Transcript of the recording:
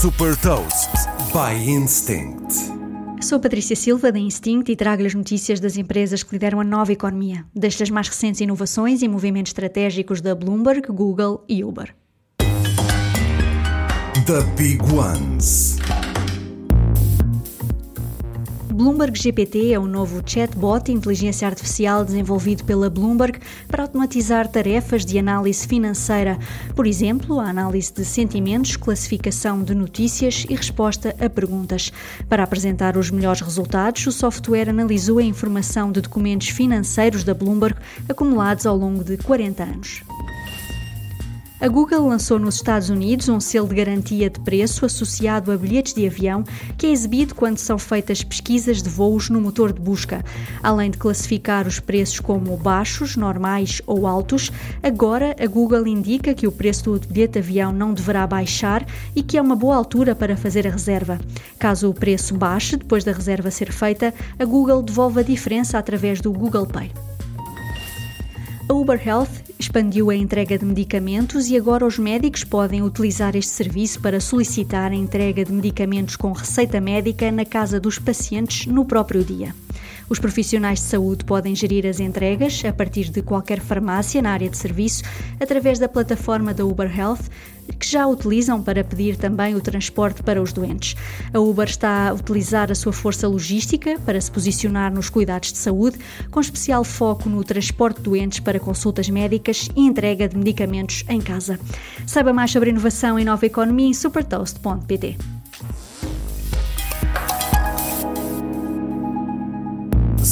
Super Toast by Instinct. Sou Patrícia Silva da Instinct e trago-lhe as notícias das empresas que lideram a nova economia, desde as mais recentes inovações e movimentos estratégicos da Bloomberg, Google e Uber. The Big Ones. Bloomberg GPT é o novo chatbot inteligência artificial desenvolvido pela Bloomberg para automatizar tarefas de análise financeira, por exemplo, a análise de sentimentos, classificação de notícias e resposta a perguntas. Para apresentar os melhores resultados, o software analisou a informação de documentos financeiros da Bloomberg acumulados ao longo de 40 anos. A Google lançou nos Estados Unidos um selo de garantia de preço associado a bilhetes de avião que é exibido quando são feitas pesquisas de voos no motor de busca. Além de classificar os preços como baixos, normais ou altos, agora a Google indica que o preço do bilhete de avião não deverá baixar e que é uma boa altura para fazer a reserva. Caso o preço baixe depois da reserva ser feita, a Google devolve a diferença através do Google Pay. A Uber Health expandiu a entrega de medicamentos e agora os médicos podem utilizar este serviço para solicitar a entrega de medicamentos com receita médica na casa dos pacientes no próprio dia. Os profissionais de saúde podem gerir as entregas a partir de qualquer farmácia na área de serviço através da plataforma da Uber Health, que já utilizam para pedir também o transporte para os doentes. A Uber está a utilizar a sua força logística para se posicionar nos cuidados de saúde, com especial foco no transporte de doentes para consultas médicas e entrega de medicamentos em casa. Saiba mais sobre inovação e nova economia em supertoast.pt.